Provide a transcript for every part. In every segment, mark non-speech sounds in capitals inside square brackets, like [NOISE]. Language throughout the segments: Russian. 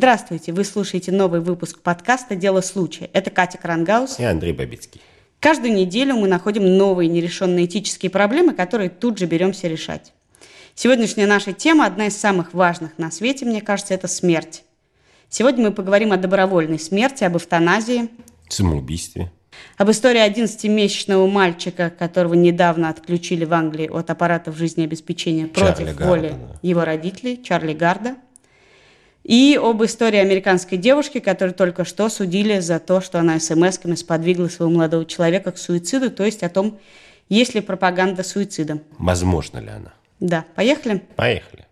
Здравствуйте, вы слушаете новый выпуск подкаста «Дело случая». Это Катя Крангаус и Андрей Бабицкий. Каждую неделю мы находим новые нерешенные этические проблемы, которые тут же беремся решать. Сегодняшняя наша тема, одна из самых важных на свете, мне кажется, это смерть. Сегодня мы поговорим о добровольной смерти, об эвтаназии. Самоубийстве. Об истории 11-месячного мальчика, которого недавно отключили в Англии от аппаратов жизнеобеспечения против Чарли воли Гарда, да. его родителей, Чарли Гарда. И об истории американской девушки, которую только что судили за то, что она смс-ками сподвигла своего молодого человека к суициду, то есть о том, есть ли пропаганда суицида. Возможно ли она? Да, поехали? Поехали.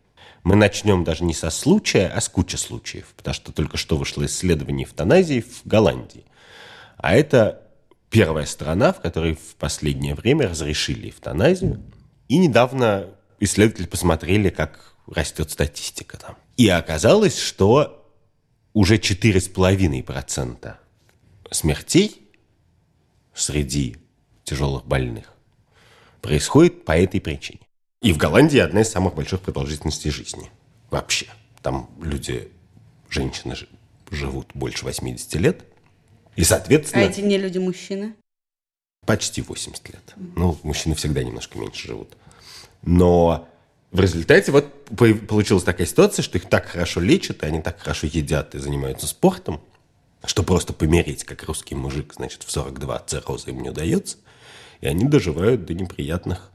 Мы начнем даже не со случая, а с кучи случаев, потому что только что вышло исследование эвтаназии в Голландии. А это первая страна, в которой в последнее время разрешили эвтаназию. И недавно исследователи посмотрели, как растет статистика там. И оказалось, что уже 4,5% смертей среди тяжелых больных происходит по этой причине. И в Голландии одна из самых больших продолжительностей жизни. Вообще. Там люди, женщины живут больше 80 лет. И, А соответственно, эти не люди мужчины? почти 80 лет. Ну, мужчины всегда немножко меньше живут. Но в результате вот по- получилась такая ситуация, что их так хорошо лечат, и они так хорошо едят и занимаются спортом, что просто помереть, как русский мужик, значит, в 42 цирроза им не удается. И они доживают до неприятных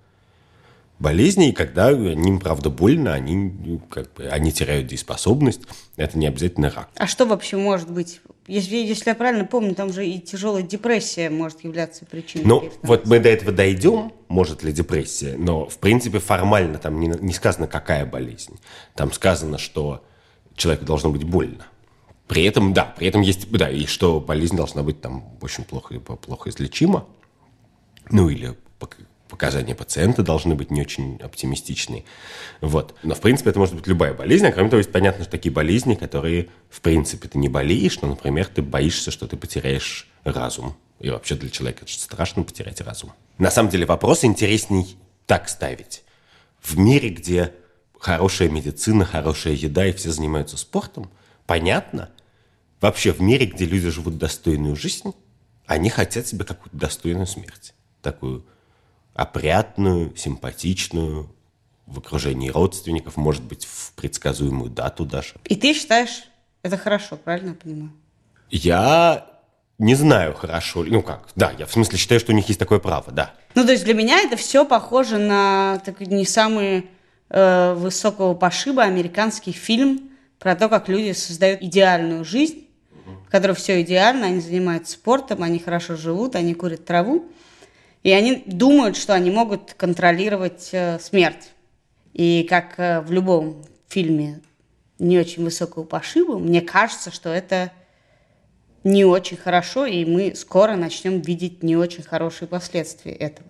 болезней, и когда им, правда, больно, они, ну, как бы, они теряют дееспособность. Это не обязательно рак. А что вообще может быть? Если, если я правильно помню, там же и тяжелая депрессия может являться причиной. Ну, вот мы до этого дойдем, может ли депрессия, но, в принципе, формально там не, не сказано, какая болезнь. Там сказано, что человеку должно быть больно. При этом, да, при этом есть, да, и что болезнь должна быть там очень плохо, плохо излечима. Ну, или показания пациента должны быть не очень оптимистичные. Вот. Но, в принципе, это может быть любая болезнь. А кроме того, есть понятно, что такие болезни, которые, в принципе, ты не болеешь, но, например, ты боишься, что ты потеряешь разум. И вообще для человека это страшно потерять разум. На самом деле вопрос интересней так ставить. В мире, где хорошая медицина, хорошая еда и все занимаются спортом, понятно, вообще в мире, где люди живут достойную жизнь, они хотят себе какую-то достойную смерть. Такую опрятную, симпатичную, в окружении родственников, может быть, в предсказуемую дату даже. И ты считаешь, это хорошо, правильно я понимаю? Я не знаю хорошо, ну как, да, я в смысле считаю, что у них есть такое право, да. Ну, то есть для меня это все похоже на такой не самый э, высокого пошиба американский фильм про то, как люди создают идеальную жизнь, в которой все идеально, они занимаются спортом, они хорошо живут, они курят траву, и они думают, что они могут контролировать э, смерть. И как э, в любом фильме не очень высокого пошиба, мне кажется, что это не очень хорошо, и мы скоро начнем видеть не очень хорошие последствия этого.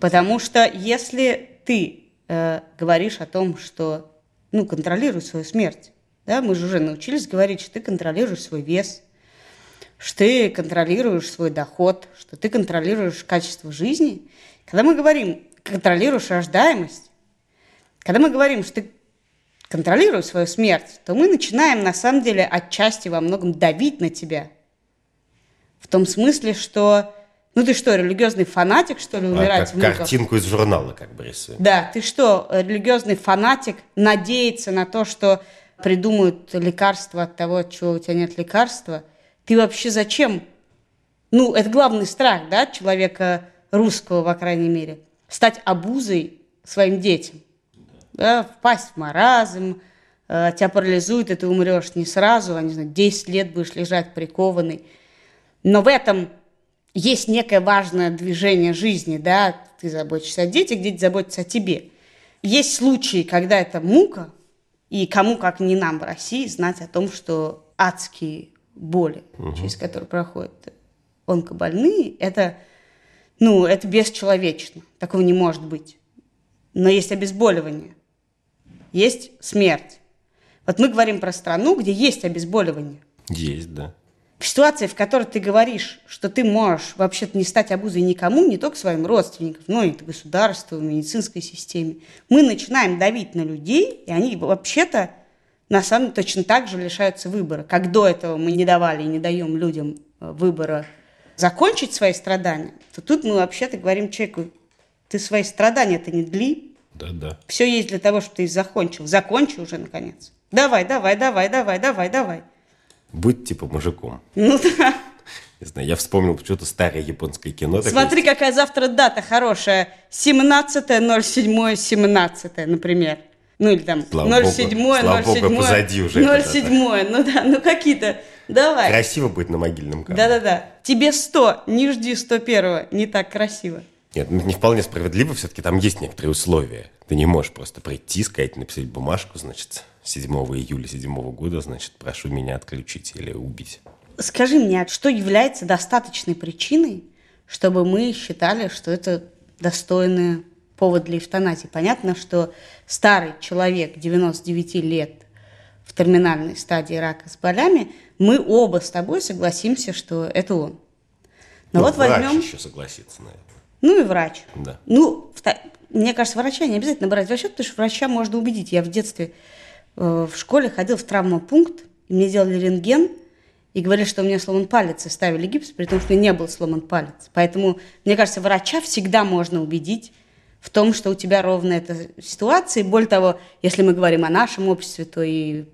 Потому что если ты э, говоришь о том, что ну, контролируй свою смерть, да, мы же уже научились говорить, что ты контролируешь свой вес, что ты контролируешь свой доход, что ты контролируешь качество жизни. Когда мы говорим, контролируешь рождаемость, когда мы говорим, что ты контролируешь свою смерть, то мы начинаем на самом деле отчасти во многом давить на тебя. В том смысле, что ну ты что, религиозный фанатик, что ли, А, умирать как в муках? картинку из журнала как бы рисуем. Да, ты что, религиозный фанатик, надеется на то, что придумают лекарство от того, от чего у тебя нет лекарства? Ты вообще зачем? Ну, это главный страх, да, человека русского, по крайней мере. Стать обузой своим детям. Да, впасть в маразм, э, тебя парализует, и ты умрешь не сразу, а, не знаю, 10 лет будешь лежать прикованный. Но в этом есть некое важное движение жизни, да, ты заботишься о детях, дети заботятся о тебе. Есть случаи, когда это мука, и кому, как не нам в России, знать о том, что адские боли, через которые проходят онкобольные, это, ну, это бесчеловечно, такого не может быть. Но есть обезболивание, есть смерть. Вот мы говорим про страну, где есть обезболивание. Есть, да. В ситуации, в которой ты говоришь, что ты можешь вообще-то не стать обузой никому, не только своим родственникам, но и государству, медицинской системе, мы начинаем давить на людей, и они вообще-то на самом деле точно так же лишаются выбора. Как до этого мы не давали и не даем людям э, выбора закончить свои страдания, то тут мы вообще-то говорим человеку, ты свои страдания-то не дли. Да, да. Все есть для того, чтобы ты их закончил. Закончи уже, наконец. Давай, давай, давай, давай, давай, давай. Будь типа мужиком. Ну да. Не знаю, я вспомнил почему-то старое японское кино. Смотри, какая завтра дата хорошая. 17.07.17, например. Ну или там Слава богу, 07 слава богу, 07 позади уже эта 07 ну да, ну какие-то. Давай. Красиво будет на могильном камне. Да-да-да. Тебе 100, не жди 101 не так красиво. Нет, ну, не вполне справедливо, все-таки там есть некоторые условия. Ты не можешь просто прийти, сказать, написать бумажку, значит, 7 июля 7 года, значит, прошу меня отключить или убить. Скажи мне, а что является достаточной причиной, чтобы мы считали, что это достойный повод для эвтаназии? Понятно, что старый человек 99 лет в терминальной стадии рака с болями, мы оба с тобой согласимся, что это он. Но Ну, вот врач возьмем... еще согласится на это. Ну и врач. Да. Ну, вта- мне кажется, врача не обязательно брать в расчет, потому что врача можно убедить. Я в детстве э, в школе ходил в травмопункт, и мне делали рентген, и говорили, что у меня сломан палец, и ставили гипс, при том, что не был сломан палец. Поэтому, мне кажется, врача всегда можно убедить в том, что у тебя ровно эта ситуация. И более того, если мы говорим о нашем обществе, то и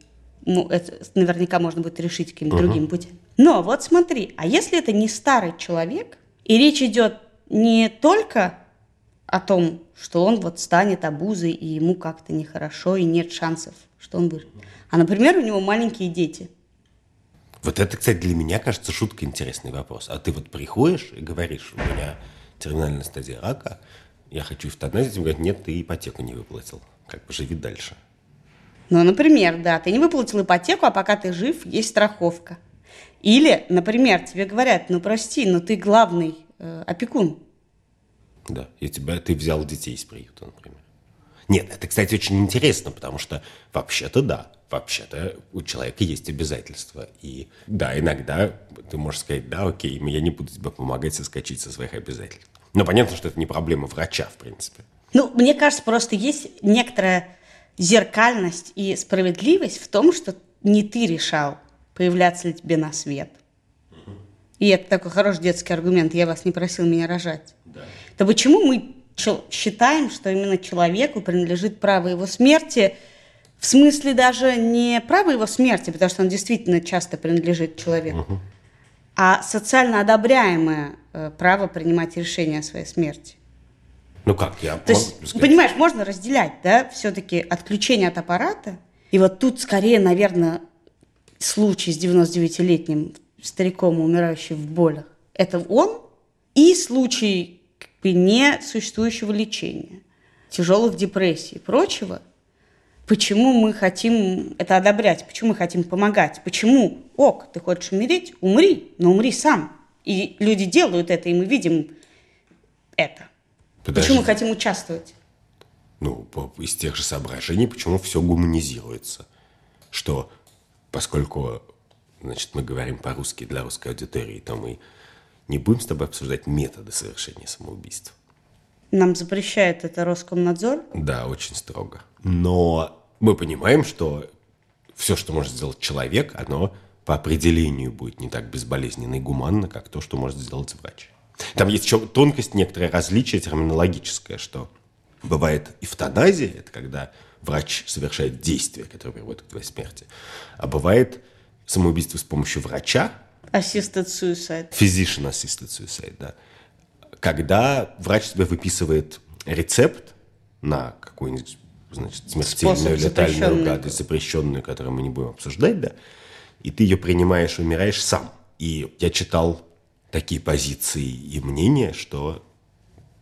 ну, это наверняка можно будет решить каким-то другим путем. Но вот смотри, а если это не старый человек, и речь идет не только о том, что он вот станет обузой, и ему как-то нехорошо, и нет шансов, что он выживет. А, например, у него маленькие дети. Вот это, кстати, для меня кажется шутка интересный вопрос. А ты вот приходишь и говоришь, у меня терминальная стадия рака, я хочу эвтаназию, тебе говорят, нет, ты ипотеку не выплатил. Как бы живи дальше. Ну, например, да, ты не выплатил ипотеку, а пока ты жив, есть страховка. Или, например, тебе говорят, ну прости, но ты главный э, опекун. Да, и тебя, ты взял детей из приюта, например. Нет, это, кстати, очень интересно, потому что вообще-то да, вообще-то у человека есть обязательства. И да, иногда ты можешь сказать, да, окей, я не буду тебе помогать соскочить со своих обязательств. Но понятно, что это не проблема врача, в принципе. Ну, мне кажется, просто есть некоторая зеркальность и справедливость в том, что не ты решал, появляться ли тебе на свет. И это такой хороший детский аргумент. Я вас не просил меня рожать. То почему мы считаем, что именно человеку принадлежит право его смерти, в смысле даже не право его смерти, потому что он действительно часто принадлежит человеку, а социально одобряемое право принимать решение о своей смерти. Ну как, я То есть, сказать, понимаешь, можно разделять, да, все-таки отключение от аппарата. И вот тут скорее, наверное, случай с 99-летним стариком, умирающим в болях. Это он и случай как бы, несуществующего лечения, тяжелых депрессий и прочего. Почему мы хотим это одобрять? Почему мы хотим помогать? Почему? Ок, ты хочешь умереть? Умри, но умри сам. И люди делают это, и мы видим это. подожди, Почему мы хотим участвовать? Ну, из тех же соображений, почему все гуманизируется. Что, поскольку, значит, мы говорим по-русски для русской аудитории, то мы не будем с тобой обсуждать методы совершения самоубийств. Нам запрещает это Роскомнадзор. Да, очень строго. Но мы понимаем, что все, что может сделать человек, оно по определению будет не так безболезненно и гуманно, как то, что может сделать врач. Там есть еще тонкость, некоторое различие терминологическое, что бывает эвтаназия, это когда врач совершает действие, которое приводит к твоей смерти, а бывает самоубийство с помощью врача, Assisted suicide. Physician assisted suicide, да. Когда врач тебе выписывает рецепт на какую-нибудь, значит, смертельную Способ летальную гадость, запрещенную, которую мы не будем обсуждать, да, и ты ее принимаешь и умираешь сам. И я читал такие позиции и мнения, что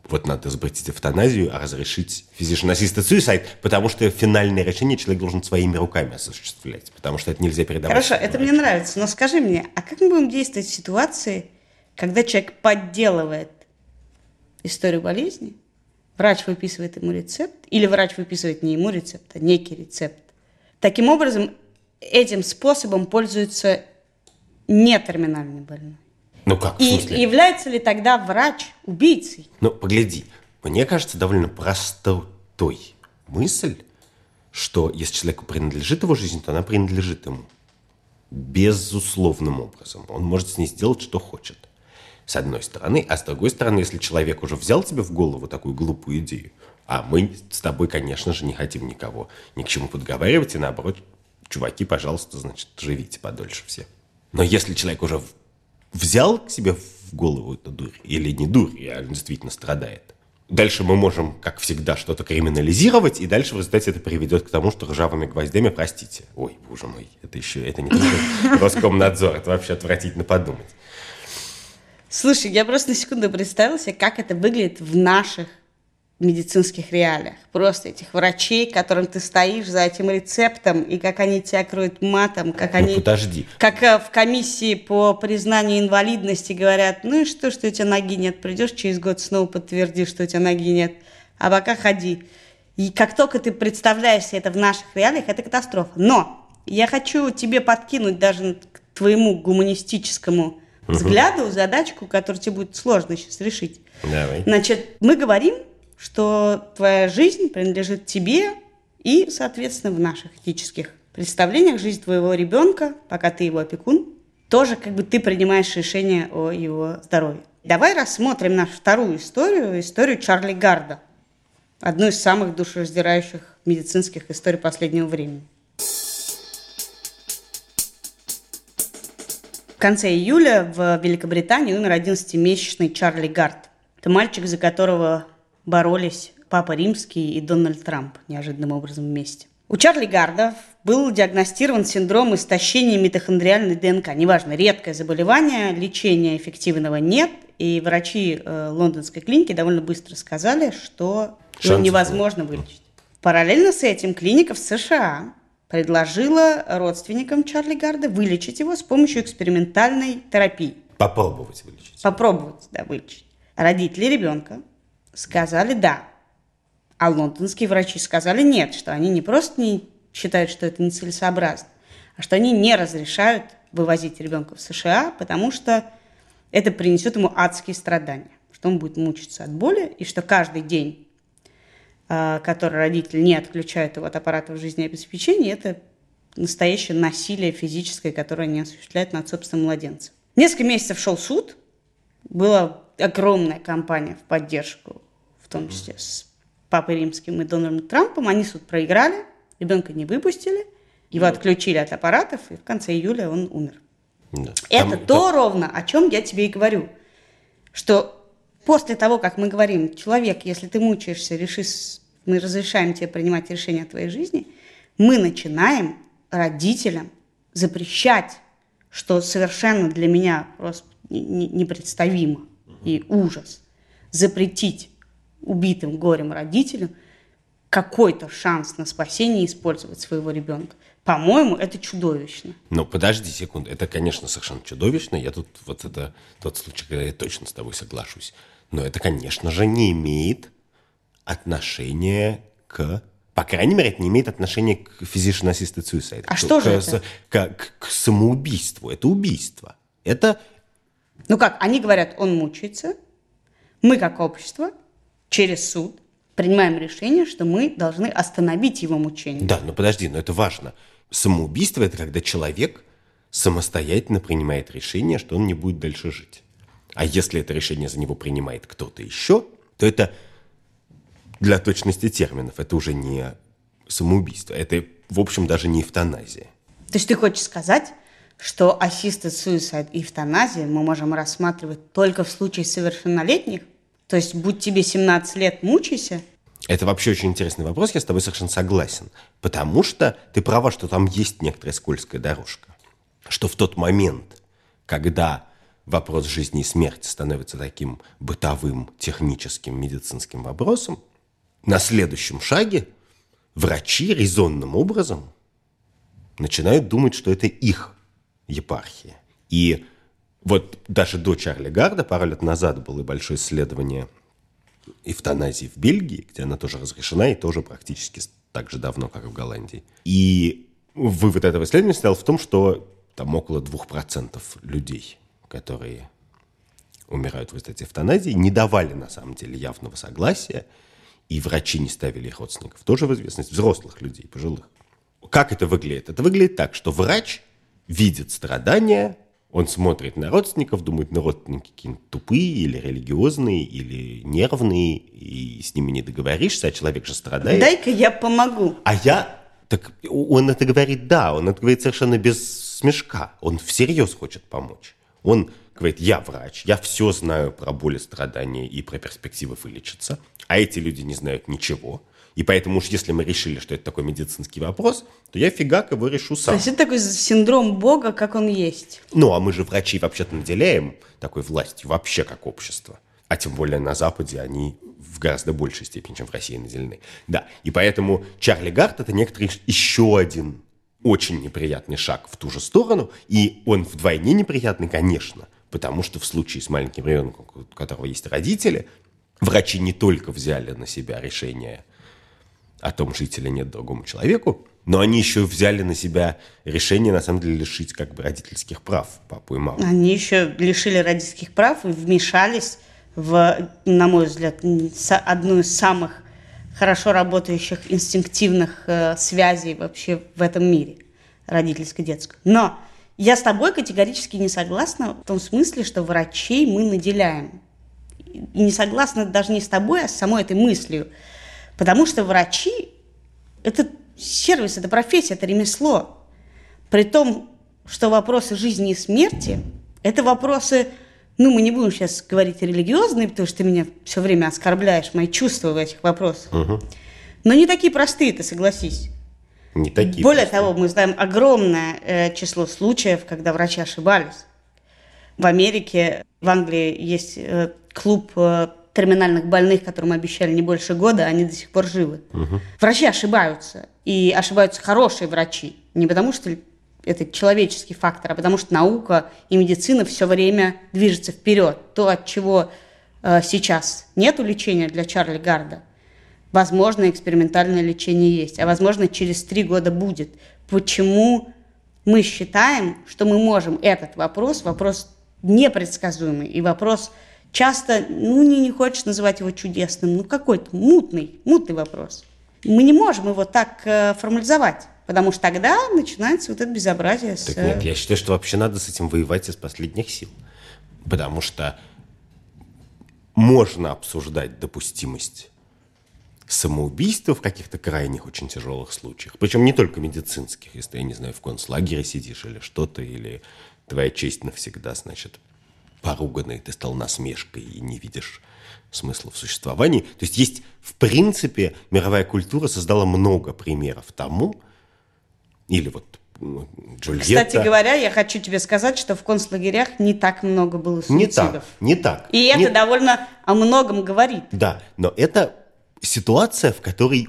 вот надо запретить эвтаназию, а разрешить physician assisted suicide, потому что финальное решение человек должен своими руками осуществлять, потому что это нельзя передавать. Хорошо, это мне нравится. Но скажи мне, а как мы будем действовать в ситуации, когда человек подделывает историю болезни, врач выписывает ему рецепт, или врач выписывает не ему рецепт, а некий рецепт. Таким образом, этим способом пользуется не терминальный больной. Ну как, в И является ли тогда врач убийцей? Ну, погляди, мне кажется довольно простой мысль, что если человеку принадлежит его жизнь, то она принадлежит ему. Безусловным образом. Он может с ней сделать, что хочет. С одной стороны. А с другой стороны, если человек уже взял тебе в голову такую глупую идею, а мы с тобой, конечно же, не хотим никого ни к чему подговаривать, и наоборот, чуваки, пожалуйста, значит, живите подольше все. Но если человек уже взял к себе в голову эту дурь, или не дурь, и он действительно страдает, дальше мы можем, как всегда, что-то криминализировать, и дальше в результате это приведет к тому, что ржавыми гвоздями, простите, ой, боже мой, это еще, это не Роскомнадзор, это вообще отвратительно подумать. Слушай, я просто на секунду представила себе, как это выглядит в наших медицинских реалиях. Просто этих врачей, которым ты стоишь за этим рецептом, и как они тебя кроют матом, как ну, они... подожди. Как э, в комиссии по признанию инвалидности говорят, ну и что, что у тебя ноги нет, придешь через год снова подтвердишь, что у тебя ноги нет, а пока ходи. И как только ты представляешь себе это в наших реалиях, это катастрофа. Но я хочу тебе подкинуть даже к твоему гуманистическому взгляду задачку, которую тебе будет сложно сейчас решить. Давай. Значит, мы говорим что твоя жизнь принадлежит тебе и, соответственно, в наших этических представлениях жизнь твоего ребенка, пока ты его опекун, тоже как бы ты принимаешь решение о его здоровье. Давай рассмотрим нашу вторую историю, историю Чарли Гарда, одну из самых душераздирающих медицинских историй последнего времени. В конце июля в Великобритании умер 11-месячный Чарли Гард. Это мальчик, за которого боролись Папа Римский и Дональд Трамп неожиданным образом вместе. У Чарли Гарда был диагностирован синдром истощения митохондриальной ДНК. Неважно, редкое заболевание, лечения эффективного нет, и врачи э, лондонской клиники довольно быстро сказали, что его невозможно вылечить. Параллельно с этим клиника в США предложила родственникам Чарли Гарда вылечить его с помощью экспериментальной терапии. Попробовать вылечить. Попробовать, да, вылечить. Родители ребенка сказали «да». А лондонские врачи сказали «нет», что они не просто не считают, что это нецелесообразно, а что они не разрешают вывозить ребенка в США, потому что это принесет ему адские страдания, что он будет мучиться от боли, и что каждый день, а, который родитель не отключает его от аппаратов жизнеобеспечения, это настоящее насилие физическое, которое они осуществляют над собственным младенцем. Несколько месяцев шел суд, была огромная кампания в поддержку том числе с Папой Римским и Дональдом Трампом, они суд проиграли, ребенка не выпустили, его отключили от аппаратов, и в конце июля он умер. Да. Это там, то там... ровно, о чем я тебе и говорю, что после того, как мы говорим, человек, если ты мучаешься, реши, мы разрешаем тебе принимать решения о твоей жизни, мы начинаем родителям запрещать, что совершенно для меня просто непредставимо и ужас, запретить убитым горем родителям какой-то шанс на спасение использовать своего ребенка. По-моему, это чудовищно. Ну, подожди секунду. Это, конечно, совершенно чудовищно. Я тут, вот это тот случай, когда я точно с тобой соглашусь. Но это, конечно же, не имеет отношения к... По крайней мере, это не имеет отношения к physician assisted suicide. А к, что же к, это? К, к, к самоубийству. Это убийство. Это... Ну как, они говорят, он мучается. Мы, как общество, через суд принимаем решение, что мы должны остановить его мучение. Да, но подожди, но это важно. Самоубийство – это когда человек самостоятельно принимает решение, что он не будет дальше жить. А если это решение за него принимает кто-то еще, то это для точности терминов, это уже не самоубийство, это, в общем, даже не эвтаназия. То есть ты хочешь сказать, что assisted suicide и эвтаназия мы можем рассматривать только в случае совершеннолетних? То есть, будь тебе 17 лет, мучайся. Это вообще очень интересный вопрос, я с тобой совершенно согласен. Потому что ты права, что там есть некоторая скользкая дорожка. Что в тот момент, когда вопрос жизни и смерти становится таким бытовым, техническим, медицинским вопросом, на следующем шаге врачи резонным образом начинают думать, что это их епархия. И вот даже до Чарли Гарда пару лет назад было большое исследование эвтаназии в Бельгии, где она тоже разрешена и тоже практически так же давно, как и в Голландии. И вывод этого исследования стоял в том, что там около 2% людей, которые умирают в результате эвтаназии, не давали на самом деле явного согласия и врачи не ставили их родственников. Тоже в известность взрослых людей, пожилых. Как это выглядит? Это выглядит так, что врач видит страдания, он смотрит на родственников, думает, на родственники какие-нибудь тупые или религиозные, или нервные, и с ними не договоришься, а человек же страдает. Дай-ка я помогу. А я... Так он это говорит, да, он это говорит совершенно без смешка. Он всерьез хочет помочь. Он говорит, я врач, я все знаю про боли, страдания и про перспективы вылечиться, а эти люди не знают ничего. И поэтому уж если мы решили, что это такой медицинский вопрос, то я фигак его решу сам. То есть это такой синдром Бога, как он есть. Ну, а мы же врачи вообще-то наделяем такой властью вообще как общество. А тем более на Западе они в гораздо большей степени, чем в России наделены. Да, и поэтому Чарли Гарт – это некоторый еще один очень неприятный шаг в ту же сторону, и он вдвойне неприятный, конечно, потому что в случае с маленьким ребенком, у которого есть родители, врачи не только взяли на себя решение о том, жить или нет другому человеку, но они еще взяли на себя решение, на самом деле, лишить как бы родительских прав папу и маму. Они еще лишили родительских прав и вмешались в, на мой взгляд, одну из самых хорошо работающих инстинктивных э, связей вообще в этом мире, родительско-детскую. Но я с тобой категорически не согласна в том смысле, что врачей мы наделяем. Не согласна даже не с тобой, а с самой этой мыслью. Потому что врачи – это сервис, это профессия, это ремесло. При том, что вопросы жизни и смерти – это вопросы, ну, мы не будем сейчас говорить религиозные, потому что ты меня все время оскорбляешь, мои чувства в этих вопросах. Угу. Но не такие простые, ты согласись. Не такие Более простые. того, мы знаем огромное э, число случаев, когда врачи ошибались. В Америке, в Англии есть э, клуб э, терминальных больных, которым обещали не больше года, они до сих пор живы. Угу. Врачи ошибаются. И ошибаются хорошие врачи. Не потому что это человеческий фактор, а потому что наука и медицина все время движется вперед. То, от чего э, сейчас нет лечения для Чарли Гарда, возможно, экспериментальное лечение есть, а возможно, через три года будет. Почему мы считаем, что мы можем этот вопрос, вопрос непредсказуемый и вопрос часто, ну, не, не хочешь называть его чудесным, ну, какой-то мутный, мутный вопрос. Мы не можем его так э, формализовать. Потому что тогда начинается вот это безобразие. С... Так нет, я считаю, что вообще надо с этим воевать из последних сил. Потому что можно обсуждать допустимость самоубийства в каких-то крайних очень тяжелых случаях. Причем не только медицинских, если, я не знаю, в концлагере сидишь или что-то, или твоя честь навсегда, значит, поруганный, ты стал насмешкой и не видишь смысла в существовании. То есть есть, в принципе, мировая культура создала много примеров тому, или вот Джульетта. Кстати говоря, я хочу тебе сказать, что в концлагерях не так много было суицидов. Не так, не так. И это не... довольно о многом говорит. Да, но это ситуация, в которой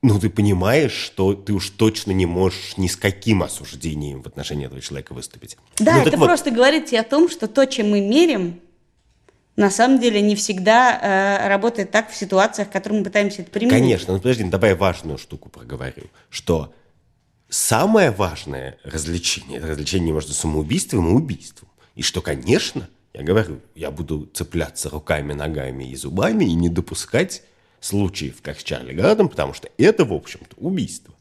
ну, ты понимаешь, что ты уж точно не можешь ни с каким осуждением в отношении этого человека выступить. Да, ну, это вот. просто говорит тебе о том, что то, чем мы мерим, на самом деле не всегда э, работает так в ситуациях, в которых мы пытаемся это применить. Конечно, но подожди, ну, давай важную штуку проговорю, что самое важное развлечение – это развлечение между самоубийством и убийством. И что, конечно, я говорю, я буду цепляться руками, ногами и зубами и не допускать случаев, как с Чарли Градом, потому что это, в общем-то, убийство.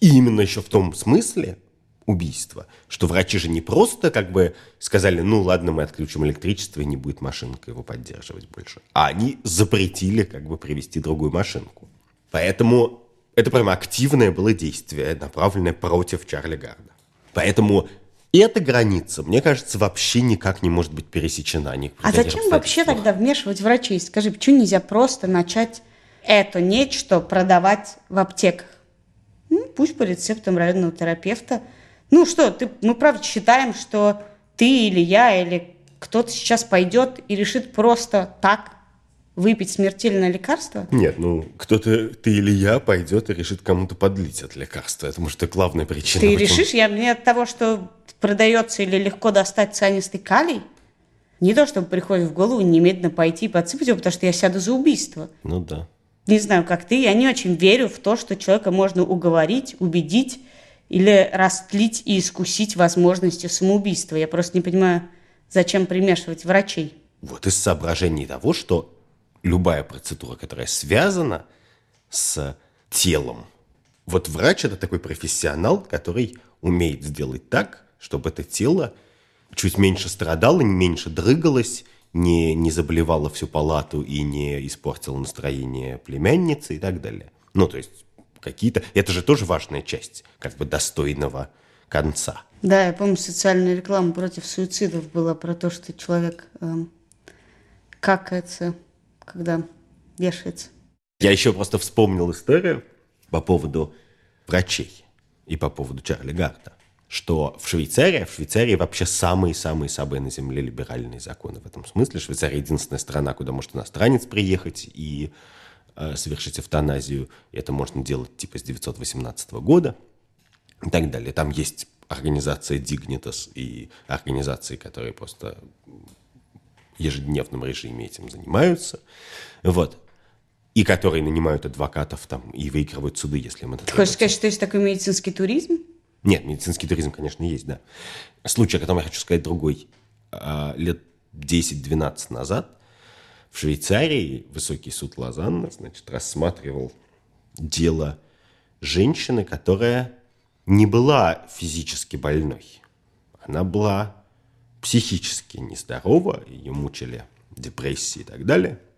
И именно еще в том смысле убийство, что врачи же не просто как бы сказали, ну ладно, мы отключим электричество и не будет машинка его поддерживать больше, а они запретили как бы привести другую машинку. Поэтому это прямо активное было действие, направленное против Чарли Гарда. Поэтому эта граница, мне кажется, вообще никак не может быть пересечена. А зачем вообще тогда вмешивать врачей? Скажи, почему нельзя просто начать это нечто продавать в аптеках? Ну, пусть по рецептам районного терапевта. Ну что, ты, мы правда считаем, что ты или я, или кто-то сейчас пойдет и решит просто так выпить смертельное лекарство? Нет, ну, кто-то, ты или я, пойдет и решит кому-то подлить это лекарство. Это, может, это главная причина. Ты почему... решишь? Я, мне от того, что продается или легко достать цианистый калий, не то, чтобы приходит в голову немедленно пойти и подсыпать его, потому что я сяду за убийство. Ну да. Не знаю, как ты, я не очень верю в то, что человека можно уговорить, убедить или растлить и искусить возможностью самоубийства. Я просто не понимаю, зачем примешивать врачей. Вот из соображений того, что любая процедура, которая связана с телом. Вот врач – это такой профессионал, который умеет сделать так, чтобы это тело чуть меньше страдало, меньше дрыгалось, не, не заболевало всю палату и не испортило настроение племянницы и так далее. Ну, то есть какие-то... Это же тоже важная часть как бы достойного конца. Да, я помню, социальная реклама против суицидов была про то, что человек эм, какается, когда вешается. Я еще просто вспомнил историю по поводу врачей и по поводу Чарли Гарта, что в Швейцарии, в Швейцарии вообще самые-самые-самые на земле либеральные законы в этом смысле. Швейцария единственная страна, куда может иностранец приехать и э, совершить эвтаназию. И это можно делать типа с 918 года и так далее. Там есть организация Dignitas и организации, которые просто в ежедневном режиме этим занимаются. Вот и которые нанимают адвокатов там и выигрывают суды, если им это Ты хочешь сказать, что есть такой медицинский туризм? Нет, медицинский туризм, конечно, есть, да. Случай, о котором я хочу сказать другой. А, лет 10-12 назад в Швейцарии высокий суд Лозанна, значит, рассматривал дело женщины, которая не была физически больной. Она была психически нездорова, ее мучили депрессии и так далее –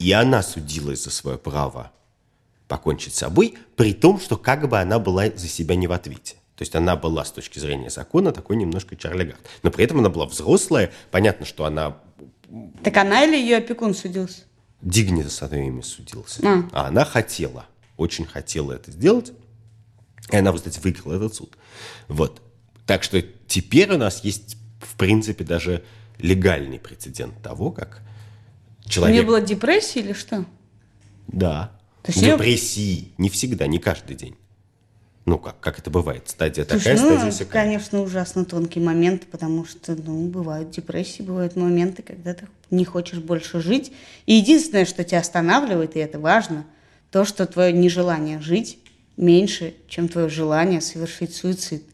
и она судилась за свое право покончить с собой, при том, что как бы она была за себя не в ответе. То есть она была с точки зрения закона такой немножко Чарли Гард. Но при этом она была взрослая. Понятно, что она... Так она или ее опекун судился? Дигнита с имя судился. А. а она хотела, очень хотела это сделать. И она, кстати, выиграла этот суд. Вот. Так что теперь у нас есть, в принципе, даже легальный прецедент того, как человек... У нее была депрессия или что? Да. То есть Депрессии. Не всегда, не каждый день. Ну, как, как это бывает? Стадия Слушай, такая, ну, стадия всякая. конечно, ужасно тонкий момент, потому что, ну, бывают депрессии, бывают моменты, когда ты не хочешь больше жить. И единственное, что тебя останавливает, и это важно, то, что твое нежелание жить меньше, чем твое желание совершить суицид.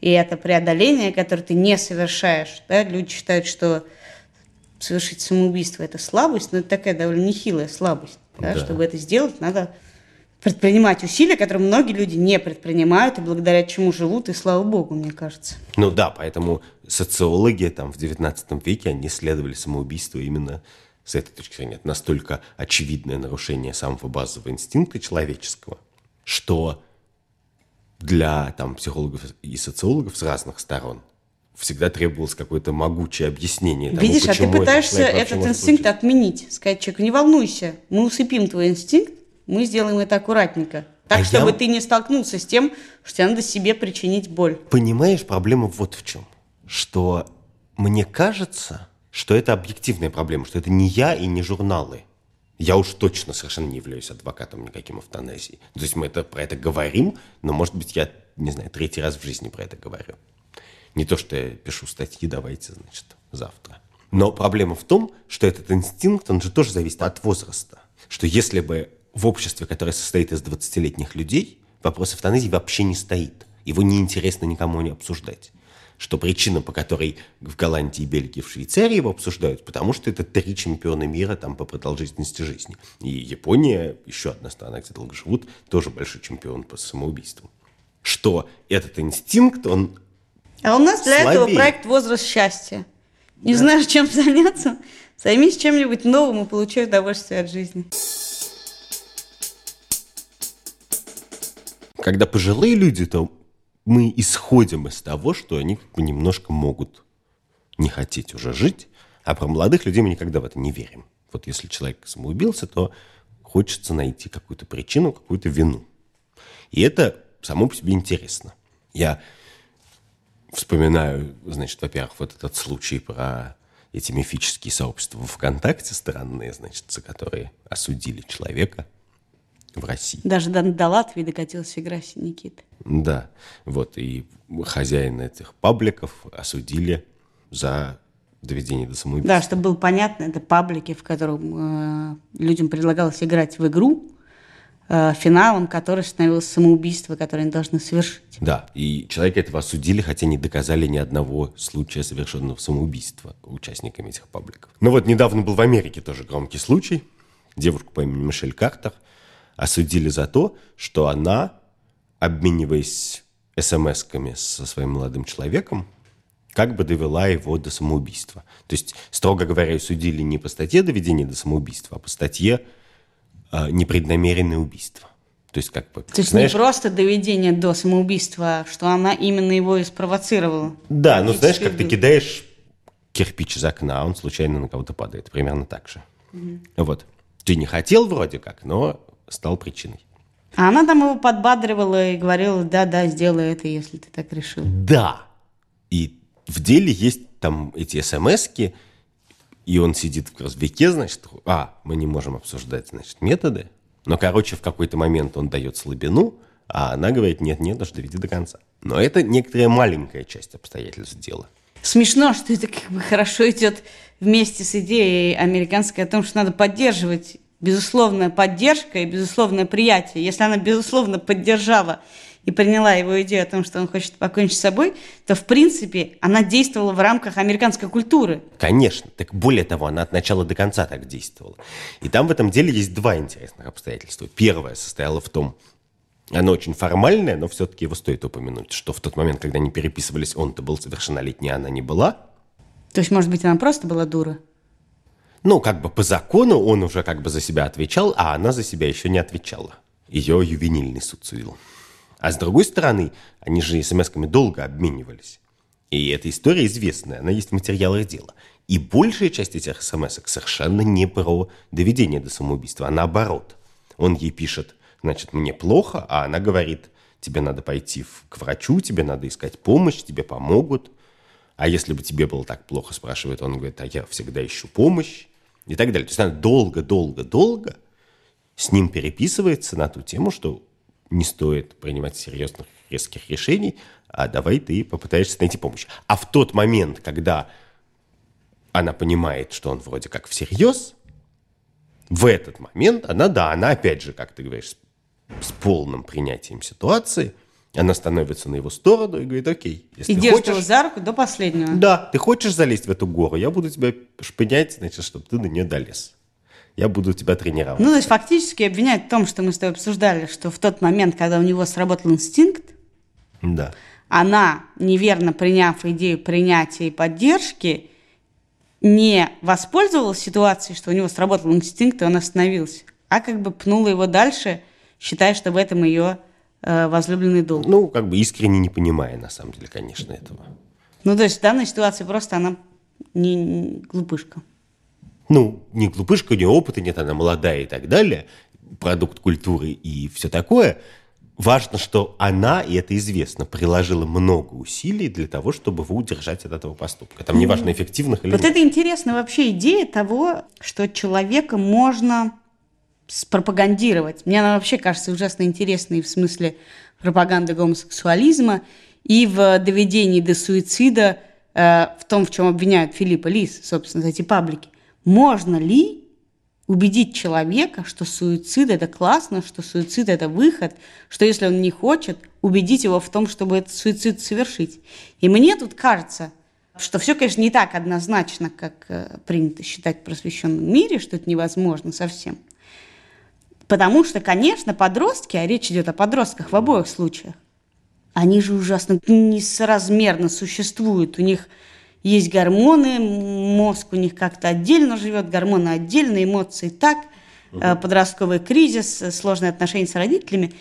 И это преодоление, которое ты не совершаешь. Да? Люди считают, что совершить самоубийство – это слабость, но это такая довольно нехилая слабость. Да? Да. Чтобы это сделать, надо предпринимать усилия, которые многие люди не предпринимают, и благодаря чему живут, и слава богу, мне кажется. Ну да, поэтому социологи там в 19 веке, они исследовали самоубийство именно с этой точки зрения. Это настолько очевидное нарушение самого базового инстинкта человеческого, что для там, психологов и социологов с разных сторон всегда требовалось какое-то могучее объяснение. Тому, Видишь, а ты пытаешься этот, инстинкт отменить. Сказать человеку, не волнуйся, мы усыпим твой инстинкт, мы сделаем это аккуратненько. Так, а чтобы я... ты не столкнулся с тем, что тебе надо себе причинить боль. Понимаешь, проблема вот в чем. Что мне кажется, что это объективная проблема, что это не я и не журналы. Я уж точно совершенно не являюсь адвокатом никаким эвтаназии. То есть мы это, про это говорим, но, может быть, я, не знаю, третий раз в жизни про это говорю. Не то, что я пишу статьи, давайте, значит, завтра. Но проблема в том, что этот инстинкт, он же тоже зависит от возраста. Что если бы в обществе, которое состоит из 20-летних людей, вопрос эвтаназии вообще не стоит. Его неинтересно никому не обсуждать. Что причина, по которой в Голландии, Бельгии, в Швейцарии его обсуждают, потому что это три чемпиона мира там по продолжительности жизни. И Япония, еще одна страна, где долго живут, тоже большой чемпион по самоубийству. Что этот инстинкт, он а у нас для слабее. этого проект «Возраст счастья». Не да. знаешь, чем заняться? Займись чем-нибудь новым и получай удовольствие от жизни. Когда пожилые люди, то мы исходим из того, что они немножко могут не хотеть уже жить, а про молодых людей мы никогда в это не верим. Вот если человек самоубился, то хочется найти какую-то причину, какую-то вину. И это само по себе интересно. Я вспоминаю, значит, во-первых, вот этот случай про эти мифические сообщества в ВКонтакте странные, значит, за которые осудили человека в России. Даже до, до Латвии докатился игра Никита. Да, вот, и хозяина этих пабликов осудили за доведение до самоубийства. Да, чтобы было понятно, это паблики, в котором э, людям предлагалось играть в игру, Э, финалом, который становилось самоубийство, которое они должны совершить. Да, и человека этого осудили, хотя не доказали ни одного случая совершенного самоубийства участниками этих пабликов. Ну вот недавно был в Америке тоже громкий случай, девушку по имени Мишель Картер осудили за то, что она, обмениваясь смс-ками со своим молодым человеком, как бы довела его до самоубийства. То есть, строго говоря, судили не по статье доведения до самоубийства, а по статье э, непреднамеренное убийство. То есть, как бы, То есть знаешь, не просто доведение до самоубийства, а что она именно его и спровоцировала. Да, ну знаешь, как ты кидаешь кирпич из окна, а он случайно на кого-то падает. Примерно так же. Угу. Вот. Ты не хотел вроде как, но стал причиной. А она там его подбадривала и говорила, да-да, сделай это, если ты так решил. Да. И в деле есть там эти смс и он сидит в развеке, значит, а, мы не можем обсуждать, значит, методы, но, короче, в какой-то момент он дает слабину, а она говорит, нет-нет, даже доведи до конца. Но это некоторая маленькая часть обстоятельств дела. Смешно, что это как бы хорошо идет вместе с идеей американской о том, что надо поддерживать безусловная поддержка и безусловное приятие. Если она, безусловно, поддержала и приняла его идею о том, что он хочет покончить с собой, то, в принципе, она действовала в рамках американской культуры. Конечно. Так более того, она от начала до конца так действовала. И там в этом деле есть два интересных обстоятельства. Первое состояло в том, оно очень формальное, но все-таки его стоит упомянуть, что в тот момент, когда они переписывались, он-то был совершеннолетний, а она не была. То есть, может быть, она просто была дура? Ну, как бы по закону он уже как бы за себя отвечал, а она за себя еще не отвечала. Ее ювенильный суд судил. А с другой стороны, они же смс-ками долго обменивались. И эта история известная, она есть в материалах дела. И большая часть этих смс совершенно не про доведение до самоубийства, а наоборот. Он ей пишет, значит, мне плохо, а она говорит, тебе надо пойти к врачу, тебе надо искать помощь, тебе помогут. А если бы тебе было так плохо, спрашивает он, говорит, а я всегда ищу помощь и так далее. То есть она долго-долго-долго с ним переписывается на ту тему, что не стоит принимать серьезных резких решений, а давай ты попытаешься найти помощь. А в тот момент, когда она понимает, что он вроде как всерьез, в этот момент она, да, она опять же, как ты говоришь, с, полным принятием ситуации, она становится на его сторону и говорит, окей, если и держит хочешь... его за руку до последнего. Да, ты хочешь залезть в эту гору, я буду тебя шпынять, значит, чтобы ты на нее долез. Я буду тебя тренировать. Ну, то есть фактически обвинять в том, что мы с тобой обсуждали, что в тот момент, когда у него сработал инстинкт, да. она, неверно приняв идею принятия и поддержки, не воспользовалась ситуацией, что у него сработал инстинкт, и он остановился, а как бы пнула его дальше, считая, что в этом ее возлюбленный долг. Ну, как бы искренне не понимая, на самом деле, конечно, этого. Ну, то есть в данной ситуации просто она не, не глупышка. Ну, не глупышка, у нее опыта нет, она молодая и так далее, продукт культуры и все такое. Важно, что она, и это известно, приложила много усилий для того, чтобы его удержать от этого поступка. Там неважно, эффективных или вот нет. Вот это интересная вообще идея того, что человека можно спропагандировать. Мне она вообще кажется ужасно интересной в смысле пропаганды гомосексуализма и в доведении до суицида, э, в том, в чем обвиняют Филиппа Лис, собственно, эти паблики. Можно ли убедить человека, что суицид – это классно, что суицид – это выход, что если он не хочет, убедить его в том, чтобы этот суицид совершить? И мне тут кажется, что все, конечно, не так однозначно, как э, принято считать в просвещенном мире, что это невозможно совсем – Потому что, конечно, подростки, а речь идет о подростках в обоих случаях, они же ужасно несоразмерно существуют. У них есть гормоны, мозг у них как-то отдельно живет, гормоны отдельно, эмоции так, угу. подростковый кризис, сложные отношения с родителями,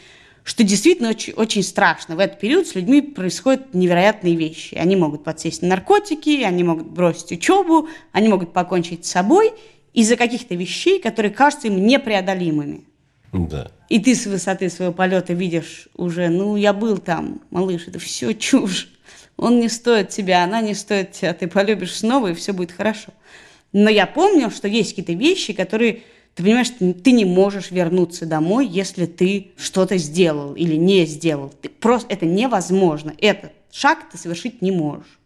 что действительно очень, очень страшно. В этот период с людьми происходят невероятные вещи. Они могут подсесть на наркотики, они могут бросить учебу, они могут покончить с собой из-за каких-то вещей, которые кажутся им непреодолимыми. Да. И ты с высоты своего полета видишь уже, ну, я был там, малыш, это все чушь. Он не стоит тебя, она не стоит тебя, ты полюбишь снова, и все будет хорошо. Но я помню, что есть какие-то вещи, которые, ты понимаешь, ты не можешь вернуться домой, если ты что-то сделал или не сделал. Ты просто это невозможно. Этот шаг ты совершить не можешь.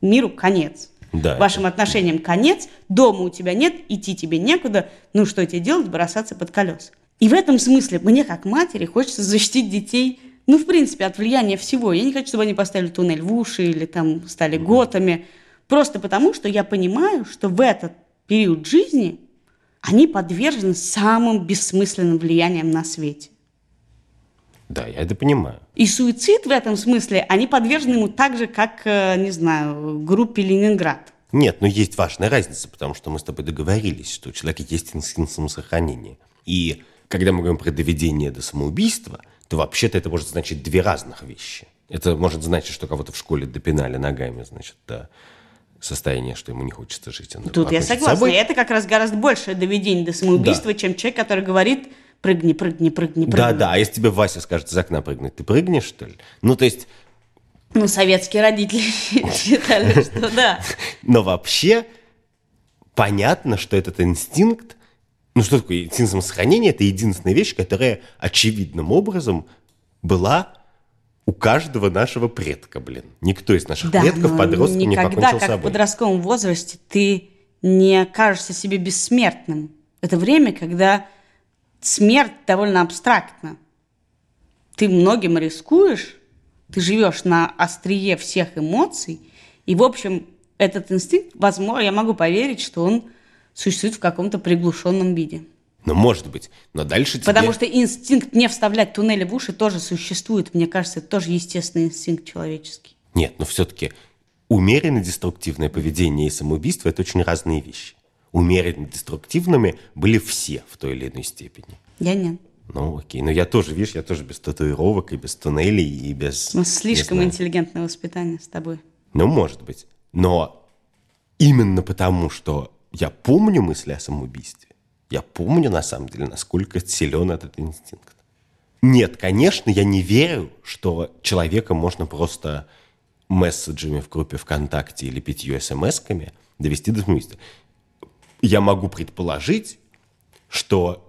Миру конец. Да, Вашим это... отношениям конец, дома у тебя нет, идти тебе некуда, ну что тебе делать, бросаться под колеса. И в этом смысле мне, как матери, хочется защитить детей, ну, в принципе, от влияния всего. Я не хочу, чтобы они поставили туннель в уши или там стали готами. Просто потому, что я понимаю, что в этот период жизни они подвержены самым бессмысленным влияниям на свете. Да, я это понимаю. И суицид в этом смысле, они подвержены ему так же, как, э, не знаю, группе «Ленинград». Нет, но есть важная разница, потому что мы с тобой договорились, что у человека есть инстинкт самосохранения. И когда мы говорим про доведение до самоубийства, то вообще-то это может значить две разных вещи. Это может значить, что кого-то в школе допинали ногами, значит, до состояния, что ему не хочется жить. Он Тут я согласна. Собой. И это как раз гораздо большее доведение до самоубийства, да. чем человек, который говорит прыгни, прыгни, прыгни, прыгни. Да, да. А если тебе Вася скажет из окна прыгнуть, ты прыгнешь, что ли? Ну, то есть... Ну, советские родители [LAUGHS] считали, что да. Но вообще понятно, что этот инстинкт, ну что такое инстинкт самосохранения? Это единственная вещь, которая очевидным образом была у каждого нашего предка, блин. Никто из наших да, предков подростком не покончил как в подростковом возрасте, ты не кажешься себе бессмертным. Это время, когда смерть довольно абстрактна. Ты многим рискуешь, ты живешь на острие всех эмоций, и, в общем, этот инстинкт, возможно, я могу поверить, что он существует в каком-то приглушенном виде. Ну, может быть. Но дальше тебе... Потому что инстинкт не вставлять туннели в уши тоже существует. Мне кажется, это тоже естественный инстинкт человеческий. Нет, но все-таки умеренно деструктивное поведение и самоубийство – это очень разные вещи. Умеренно деструктивными были все в той или иной степени. Я нет. Ну, окей. Но я тоже, видишь, я тоже без татуировок и без туннелей и без... Ну, слишком интеллигентное воспитание с тобой. Ну, может быть. Но именно потому, что я помню мысли о самоубийстве, я помню, на самом деле, насколько силен этот инстинкт. Нет, конечно, я не верю, что человека можно просто месседжами в группе ВКонтакте или пятью смс-ками довести до самоубийства. Я могу предположить, что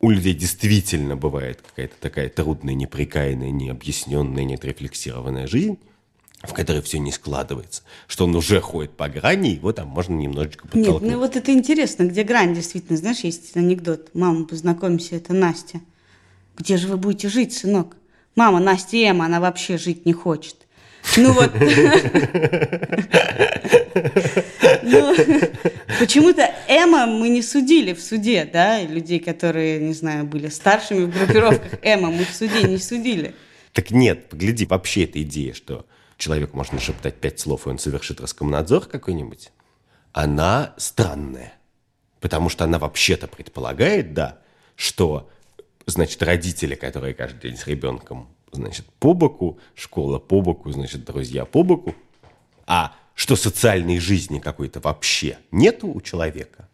у людей действительно бывает какая-то такая трудная, неприкаянная, необъясненная, неотрефлексированная жизнь, в которой все не складывается, что он уже ходит по грани, его там можно немножечко подтолкнуть. Нет, ну вот это интересно, где грань действительно, знаешь, есть анекдот. Мама, познакомься, это Настя. Где же вы будете жить, сынок? Мама, Настя Эма, она вообще жить не хочет. Ну вот. Ну, почему-то Эма мы не судили в суде, да, людей, которые, не знаю, были старшими в группировках Эма мы в суде не судили. Так нет, погляди, вообще эта идея, что человеку можно шептать пять слов, и он совершит Роскомнадзор какой-нибудь, она странная. Потому что она вообще-то предполагает, да, что, значит, родители, которые каждый день с ребенком, значит, по боку, школа по боку, значит, друзья по боку, а что социальной жизни какой-то вообще нету у человека,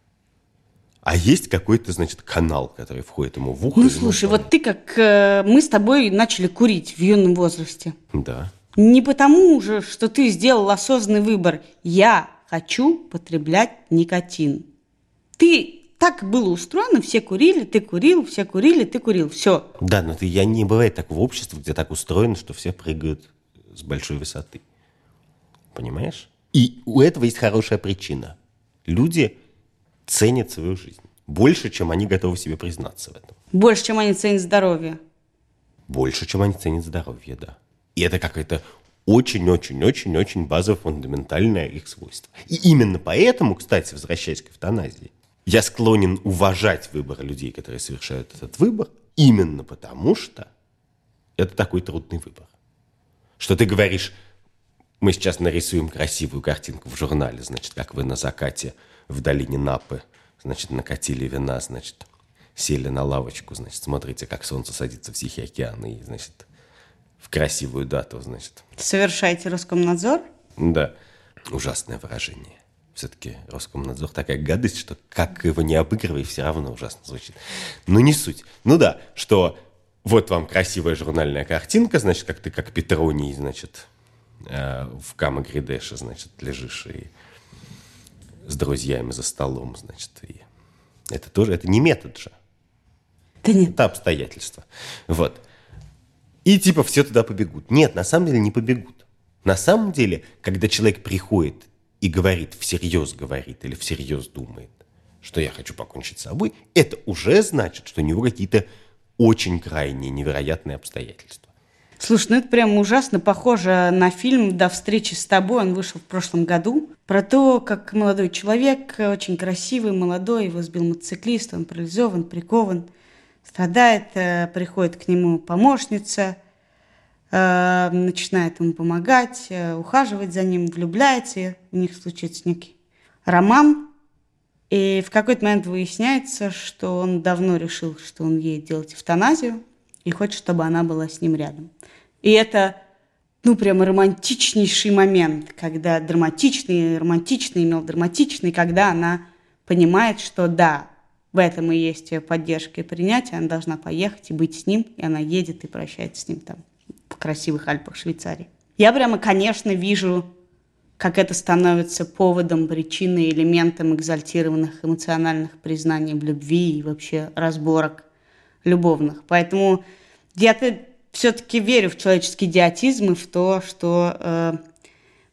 а есть какой-то, значит, канал, который входит ему в ухо. Ну, слушай, вот ты как... Э, мы с тобой начали курить в юном возрасте. Да. Не потому же, что ты сделал осознанный выбор. Я хочу потреблять никотин. Ты так было устроено, все курили, ты курил, все курили, ты курил, все. Да, но ты, я не бывает так в обществе, где так устроено, что все прыгают с большой высоты. Понимаешь? И у этого есть хорошая причина. Люди ценят свою жизнь больше, чем они готовы себе признаться в этом. Больше, чем они ценят здоровье. Больше, чем они ценят здоровье, да. И это какое-то очень-очень-очень-очень базовое, фундаментальное их свойство. И именно поэтому, кстати, возвращаясь к эвтаназии, я склонен уважать выбор людей, которые совершают этот выбор, именно потому что это такой трудный выбор. Что ты говоришь, мы сейчас нарисуем красивую картинку в журнале, значит, как вы на закате в долине Напы, значит, накатили вина, значит, сели на лавочку, значит, смотрите, как солнце садится в Тихий океан, и, значит, в красивую дату, значит. Совершаете Роскомнадзор? Да. Ужасное выражение. Все-таки Роскомнадзор такая гадость, что как его не обыгрывай, все равно ужасно звучит. Но не суть. Ну да, что вот вам красивая журнальная картинка, значит, как ты как Петроний, значит, э, в Камагридеше, значит, лежишь и с друзьями за столом, значит, и это тоже, это не метод же. Да нет. Это обстоятельства. Вот. И типа все туда побегут. Нет, на самом деле не побегут. На самом деле, когда человек приходит и говорит, всерьез говорит или всерьез думает, что я хочу покончить с собой, это уже значит, что у него какие-то очень крайние, невероятные обстоятельства. Слушай, ну это прям ужасно похоже на фильм «До встречи с тобой». Он вышел в прошлом году. Про то, как молодой человек, очень красивый, молодой, его сбил мотоциклист, он парализован, прикован, страдает, э, приходит к нему помощница, э, начинает ему помогать, э, ухаживать за ним, влюбляется, у них случится некий роман. И в какой-то момент выясняется, что он давно решил, что он едет делать эвтаназию и хочет, чтобы она была с ним рядом. И это, ну, прямо романтичнейший момент, когда драматичный, романтичный, мелодраматичный, когда она понимает, что да, в этом и есть ее поддержка и принятие, она должна поехать и быть с ним, и она едет и прощается с ним там в красивых Альпах Швейцарии. Я прямо, конечно, вижу, как это становится поводом, причиной, элементом экзальтированных эмоциональных признаний в любви и вообще разборок любовных. Поэтому я-то все-таки верю в человеческий идиотизм и в то, что э,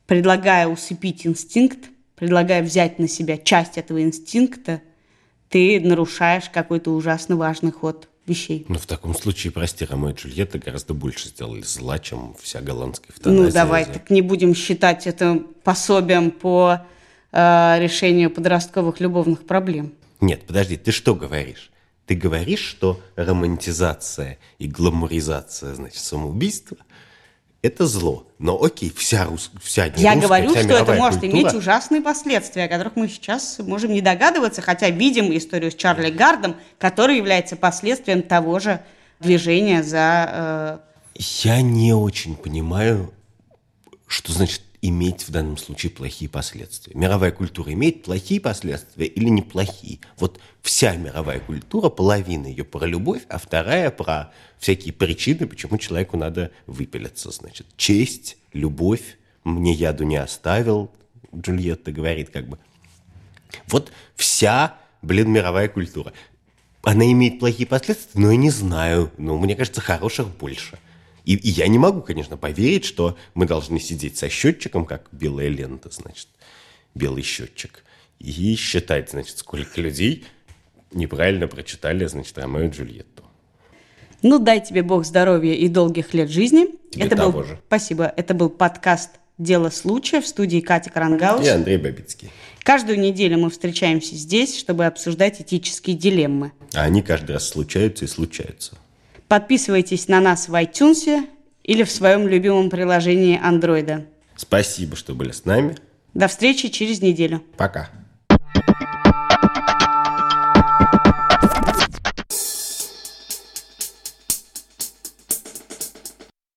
предлагая усыпить инстинкт, предлагая взять на себя часть этого инстинкта, ты нарушаешь какой-то ужасно важный ход вещей. Ну, в таком случае, прости, Ромео и Джульетта гораздо больше сделали зла, чем вся голландская эвтаназия. Ну, давай, так не будем считать это пособием по э, решению подростковых любовных проблем. Нет, подожди, ты что говоришь? Ты говоришь, что романтизация и гламуризация, значит, самоубийства – это зло. Но окей, вся, рус... вся Я русская, говорю, вся что это мировая может культура... иметь ужасные последствия, о которых мы сейчас можем не догадываться, хотя видим историю с Чарли Гардом, который является последствием того же движения за... Э... Я не очень понимаю, что значит иметь в данном случае плохие последствия. Мировая культура имеет плохие последствия или неплохие? Вот вся мировая культура, половина ее про любовь, а вторая про всякие причины, почему человеку надо выпилиться. Значит, честь, любовь, мне яду не оставил, Джульетта говорит как бы. Вот вся, блин, мировая культура. Она имеет плохие последствия, но я не знаю. Но мне кажется, хороших больше. И, и я не могу, конечно, поверить, что мы должны сидеть со счетчиком, как белая лента, значит, белый счетчик, и считать, значит, сколько людей неправильно прочитали, значит, Ромео и Джульетту. Ну, дай тебе Бог здоровья и долгих лет жизни. Тебе это того был, же. Спасибо. Это был подкаст «Дело случая» в студии Кати Крангаус. И Андрей Бабицкий. Каждую неделю мы встречаемся здесь, чтобы обсуждать этические дилеммы. А они каждый раз случаются и случаются. Подписывайтесь на нас в iTunes или в своем любимом приложении Андроида. Спасибо, что были с нами. До встречи через неделю. Пока.